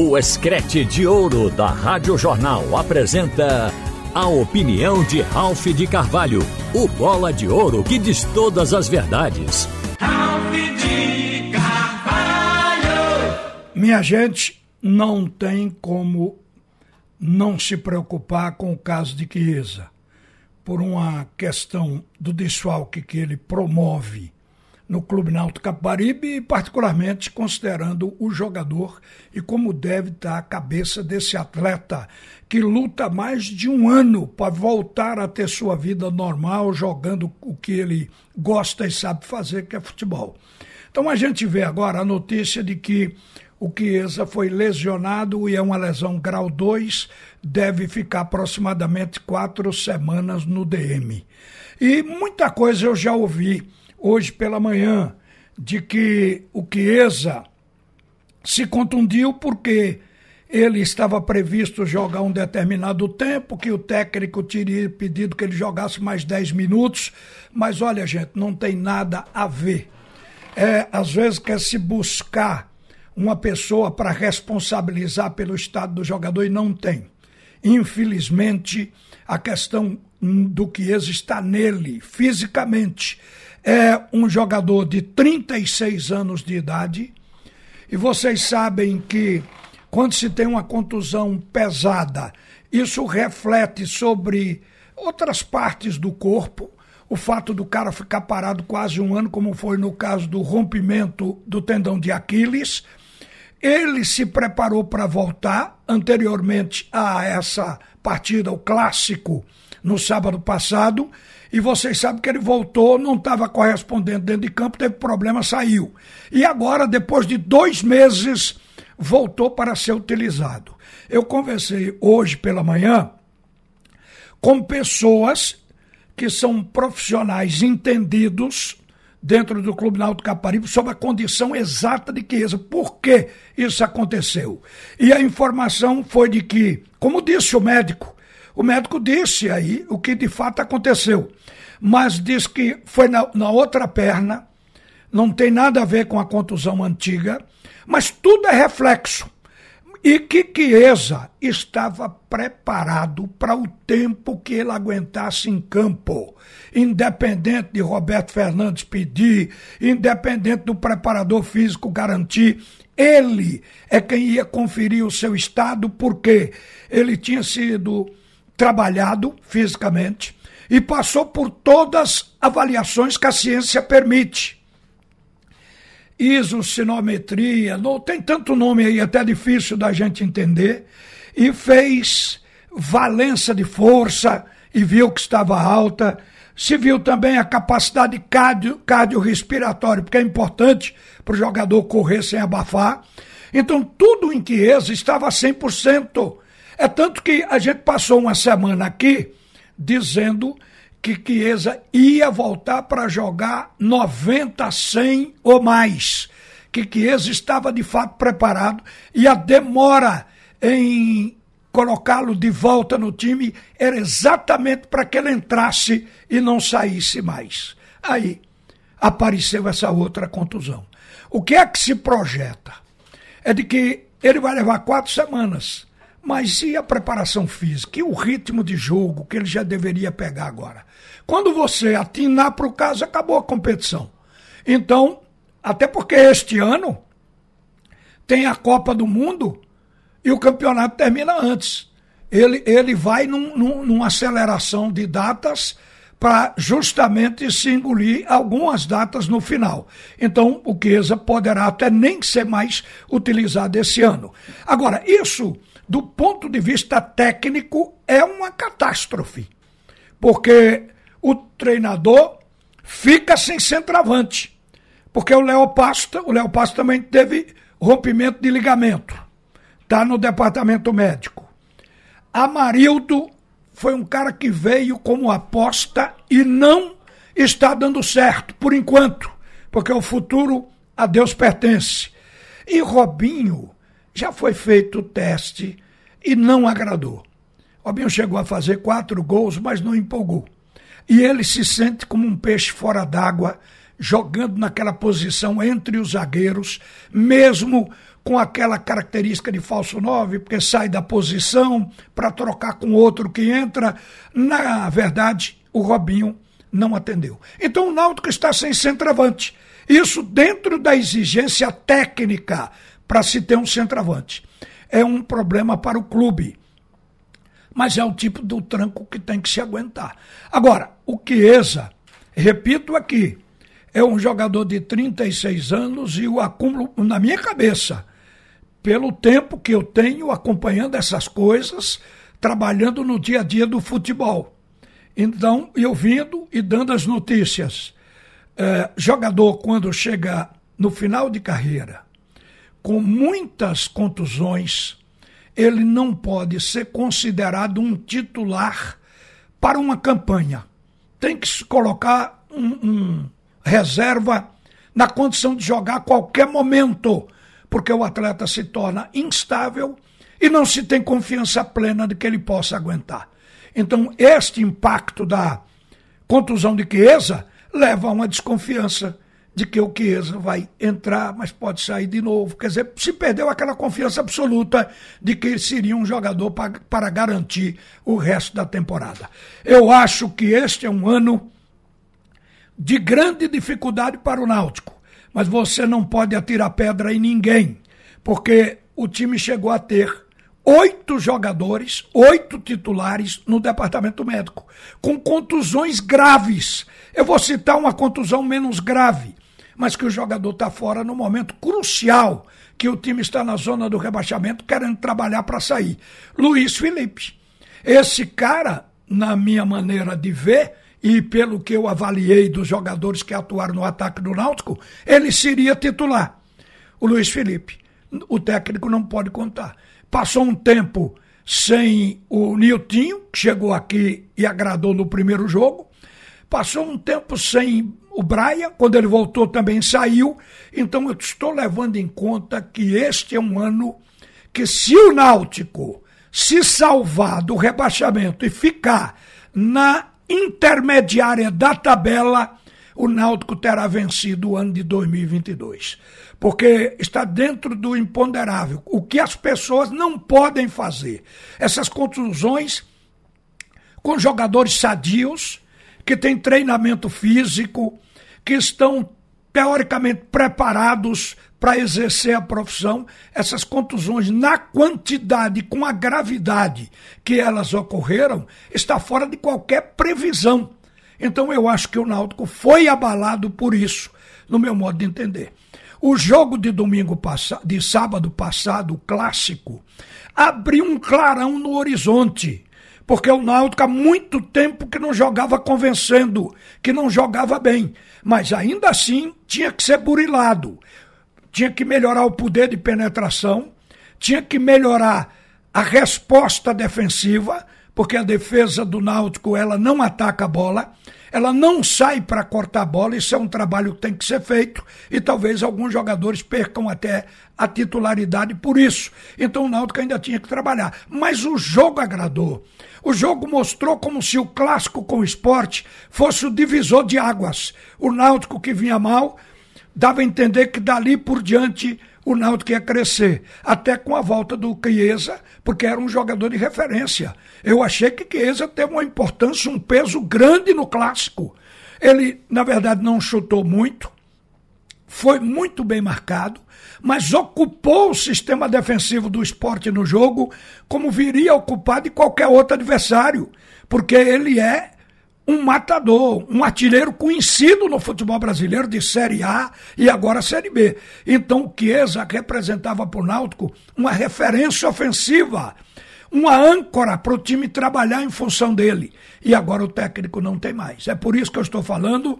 O Escrete de Ouro da Rádio Jornal apresenta a opinião de Ralph de Carvalho, o bola de ouro que diz todas as verdades. Ralph de Carvalho! Minha gente, não tem como não se preocupar com o caso de Chiesa, por uma questão do desfalque que ele promove no Clube Náutico Caparibe e particularmente considerando o jogador e como deve estar a cabeça desse atleta que luta mais de um ano para voltar a ter sua vida normal jogando o que ele gosta e sabe fazer, que é futebol. Então a gente vê agora a notícia de que o Chiesa foi lesionado e é uma lesão grau 2, deve ficar aproximadamente quatro semanas no DM. E muita coisa eu já ouvi hoje pela manhã de que o Chiesa se contundiu porque ele estava previsto jogar um determinado tempo, que o técnico teria pedido que ele jogasse mais 10 minutos, mas olha, gente, não tem nada a ver. É, às vezes quer se buscar uma pessoa para responsabilizar pelo estado do jogador e não tem. Infelizmente, a questão do Chiesa está nele, fisicamente é um jogador de 36 anos de idade. E vocês sabem que quando se tem uma contusão pesada, isso reflete sobre outras partes do corpo. O fato do cara ficar parado quase um ano, como foi no caso do rompimento do tendão de Aquiles. Ele se preparou para voltar anteriormente a essa partida, o clássico, no sábado passado e vocês sabem que ele voltou, não estava correspondendo dentro de campo, teve problema, saiu. E agora, depois de dois meses, voltou para ser utilizado. Eu conversei hoje pela manhã com pessoas que são profissionais entendidos dentro do Clube Náutico Caparibe sobre a condição exata de Chiesa. Por que isso aconteceu? E a informação foi de que, como disse o médico, o médico disse aí o que de fato aconteceu, mas diz que foi na, na outra perna, não tem nada a ver com a contusão antiga, mas tudo é reflexo. E que Chiesa estava preparado para o tempo que ele aguentasse em campo. Independente de Roberto Fernandes pedir, independente do preparador físico garantir, ele é quem ia conferir o seu estado, porque ele tinha sido trabalhado fisicamente e passou por todas as avaliações que a ciência permite. Isocinometria, não tem tanto nome aí, até difícil da gente entender, e fez valência de força e viu que estava alta. Se viu também a capacidade cardio, cardiorrespiratória, porque é importante para o jogador correr sem abafar. Então, tudo em Chiesa estava 100%. É tanto que a gente passou uma semana aqui dizendo que Chiesa ia voltar para jogar 90, 100 ou mais. Que Chiesa estava de fato preparado e a demora em colocá-lo de volta no time era exatamente para que ele entrasse e não saísse mais. Aí apareceu essa outra contusão. O que é que se projeta? É de que ele vai levar quatro semanas mas e a preparação física? E o ritmo de jogo que ele já deveria pegar agora? Quando você atinar para o caso, acabou a competição. Então, até porque este ano tem a Copa do Mundo e o campeonato termina antes. Ele, ele vai num, num, numa aceleração de datas para justamente se engolir algumas datas no final. Então, o Chiesa poderá até nem ser mais utilizado esse ano. Agora, isso do ponto de vista técnico, é uma catástrofe. Porque o treinador fica sem centroavante. Porque o Léo Pasta, o Léo Pasta também teve rompimento de ligamento. Está no departamento médico. Amarildo foi um cara que veio como aposta e não está dando certo, por enquanto. Porque o futuro a Deus pertence. E Robinho já foi feito o teste e não agradou. Robinho chegou a fazer quatro gols, mas não empolgou. E ele se sente como um peixe fora d'água, jogando naquela posição entre os zagueiros, mesmo com aquela característica de falso 9, porque sai da posição para trocar com outro que entra. Na verdade, o Robinho não atendeu. Então o Náutico está sem centroavante. Isso dentro da exigência técnica para se ter um centroavante. É um problema para o clube. Mas é o tipo do tranco que tem que se aguentar. Agora, o Chiesa, repito aqui, é um jogador de 36 anos e o acúmulo, na minha cabeça, pelo tempo que eu tenho acompanhando essas coisas, trabalhando no dia a dia do futebol. Então, eu vindo e dando as notícias. É, jogador, quando chega no final de carreira, com muitas contusões, ele não pode ser considerado um titular para uma campanha. Tem que se colocar um, um reserva na condição de jogar a qualquer momento, porque o atleta se torna instável e não se tem confiança plena de que ele possa aguentar. Então, este impacto da contusão de Chiesa leva a uma desconfiança de que o Chiesa vai entrar, mas pode sair de novo. Quer dizer, se perdeu aquela confiança absoluta de que ele seria um jogador para, para garantir o resto da temporada. Eu acho que este é um ano de grande dificuldade para o Náutico, mas você não pode atirar pedra em ninguém, porque o time chegou a ter oito jogadores, oito titulares no departamento médico, com contusões graves. Eu vou citar uma contusão menos grave, mas que o jogador está fora no momento crucial que o time está na zona do rebaixamento querendo trabalhar para sair. Luiz Felipe. Esse cara, na minha maneira de ver, e pelo que eu avaliei dos jogadores que atuaram no ataque do Náutico, ele seria titular. O Luiz Felipe. O técnico não pode contar. Passou um tempo sem o Niltinho, que chegou aqui e agradou no primeiro jogo. Passou um tempo sem o Braia, quando ele voltou também saiu. Então eu estou levando em conta que este é um ano que se o Náutico se salvar do rebaixamento e ficar na intermediária da tabela, o Náutico terá vencido o ano de 2022 porque está dentro do imponderável. O que as pessoas não podem fazer. Essas contusões com jogadores sadios, que têm treinamento físico, que estão teoricamente preparados para exercer a profissão, essas contusões na quantidade, com a gravidade que elas ocorreram, está fora de qualquer previsão. Então eu acho que o Náutico foi abalado por isso, no meu modo de entender. O jogo de domingo passado, de sábado passado, clássico, abriu um clarão no horizonte. Porque o Náutico há muito tempo que não jogava convencendo, que não jogava bem. Mas ainda assim tinha que ser burilado. Tinha que melhorar o poder de penetração, tinha que melhorar a resposta defensiva, porque a defesa do Náutico ela não ataca a bola, ela não sai para cortar a bola, isso é um trabalho que tem que ser feito e talvez alguns jogadores percam até a titularidade por isso. Então o Náutico ainda tinha que trabalhar. Mas o jogo agradou. O jogo mostrou como se o clássico com o esporte fosse o divisor de águas. O Náutico que vinha mal dava a entender que dali por diante o Náutico ia crescer. Até com a volta do Chiesa, porque era um jogador de referência. Eu achei que Chiesa teve uma importância, um peso grande no clássico. Ele, na verdade, não chutou muito, foi muito bem marcado, mas ocupou o sistema defensivo do esporte no jogo como viria a ocupar de qualquer outro adversário, porque ele é um matador, um artilheiro conhecido no futebol brasileiro de Série A e agora Série B. Então o Chiesa representava para o Náutico uma referência ofensiva, uma âncora para o time trabalhar em função dele. E agora o técnico não tem mais. É por isso que eu estou falando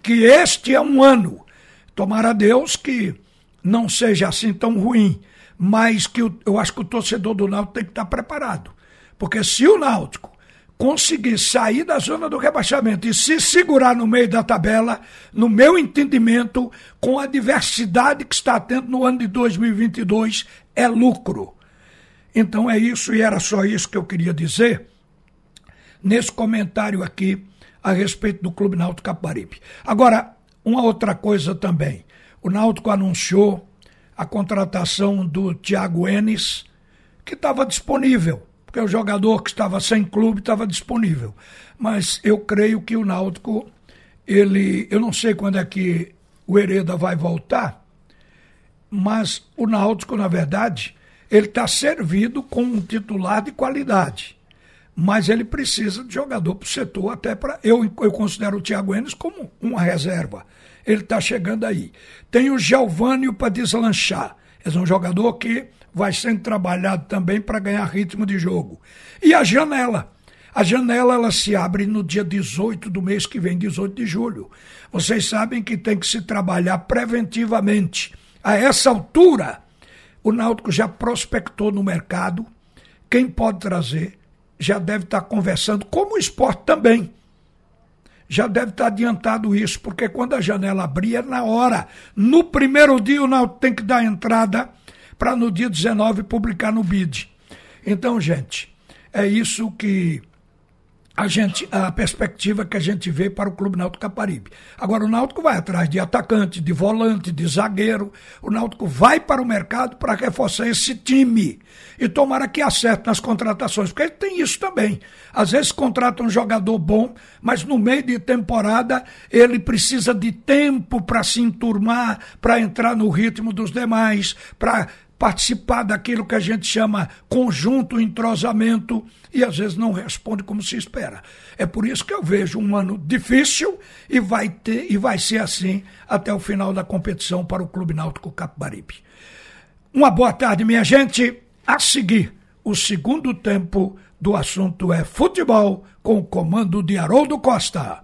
que este é um ano. Tomara a Deus que não seja assim tão ruim, mas que eu, eu acho que o torcedor do Náutico tem que estar preparado. Porque se o Náutico conseguir sair da zona do rebaixamento e se segurar no meio da tabela, no meu entendimento, com a diversidade que está tendo no ano de 2022, é lucro. Então é isso e era só isso que eu queria dizer nesse comentário aqui a respeito do Clube Náutico Caparibe. Agora, uma outra coisa também. O Náutico anunciou a contratação do Thiago Enes, que estava disponível, porque o jogador que estava sem clube estava disponível. Mas eu creio que o Náutico, ele, eu não sei quando é que o Hereda vai voltar, mas o Náutico, na verdade, ele está servido com um titular de qualidade. Mas ele precisa de jogador para o setor, até para. Eu, eu considero o Thiago Enes como uma reserva. Ele está chegando aí. Tem o Giovânio para deslanchar. É um jogador que vai sendo trabalhado também para ganhar ritmo de jogo. E a janela. A janela ela se abre no dia 18 do mês que vem, 18 de julho. Vocês sabem que tem que se trabalhar preventivamente. A essa altura, o Náutico já prospectou no mercado quem pode trazer, já deve estar conversando, como o esporte também. Já deve estar adiantado isso, porque quando a janela abrir é na hora. No primeiro dia o Náutico tem que dar entrada para no dia 19 publicar no BID. Então, gente, é isso que a gente a perspectiva que a gente vê para o Clube Náutico Caparibe. Agora o Náutico vai atrás de atacante, de volante, de zagueiro. O Náutico vai para o mercado para reforçar esse time. E tomara que acerte nas contratações, porque tem isso também. Às vezes contrata um jogador bom, mas no meio de temporada ele precisa de tempo para se enturmar, para entrar no ritmo dos demais, para participar daquilo que a gente chama conjunto entrosamento e às vezes não responde como se espera. É por isso que eu vejo um ano difícil e vai ter e vai ser assim até o final da competição para o Clube Náutico Capibaribe. Uma boa tarde, minha gente. A seguir, o segundo tempo do assunto é futebol com o comando de Haroldo Costa.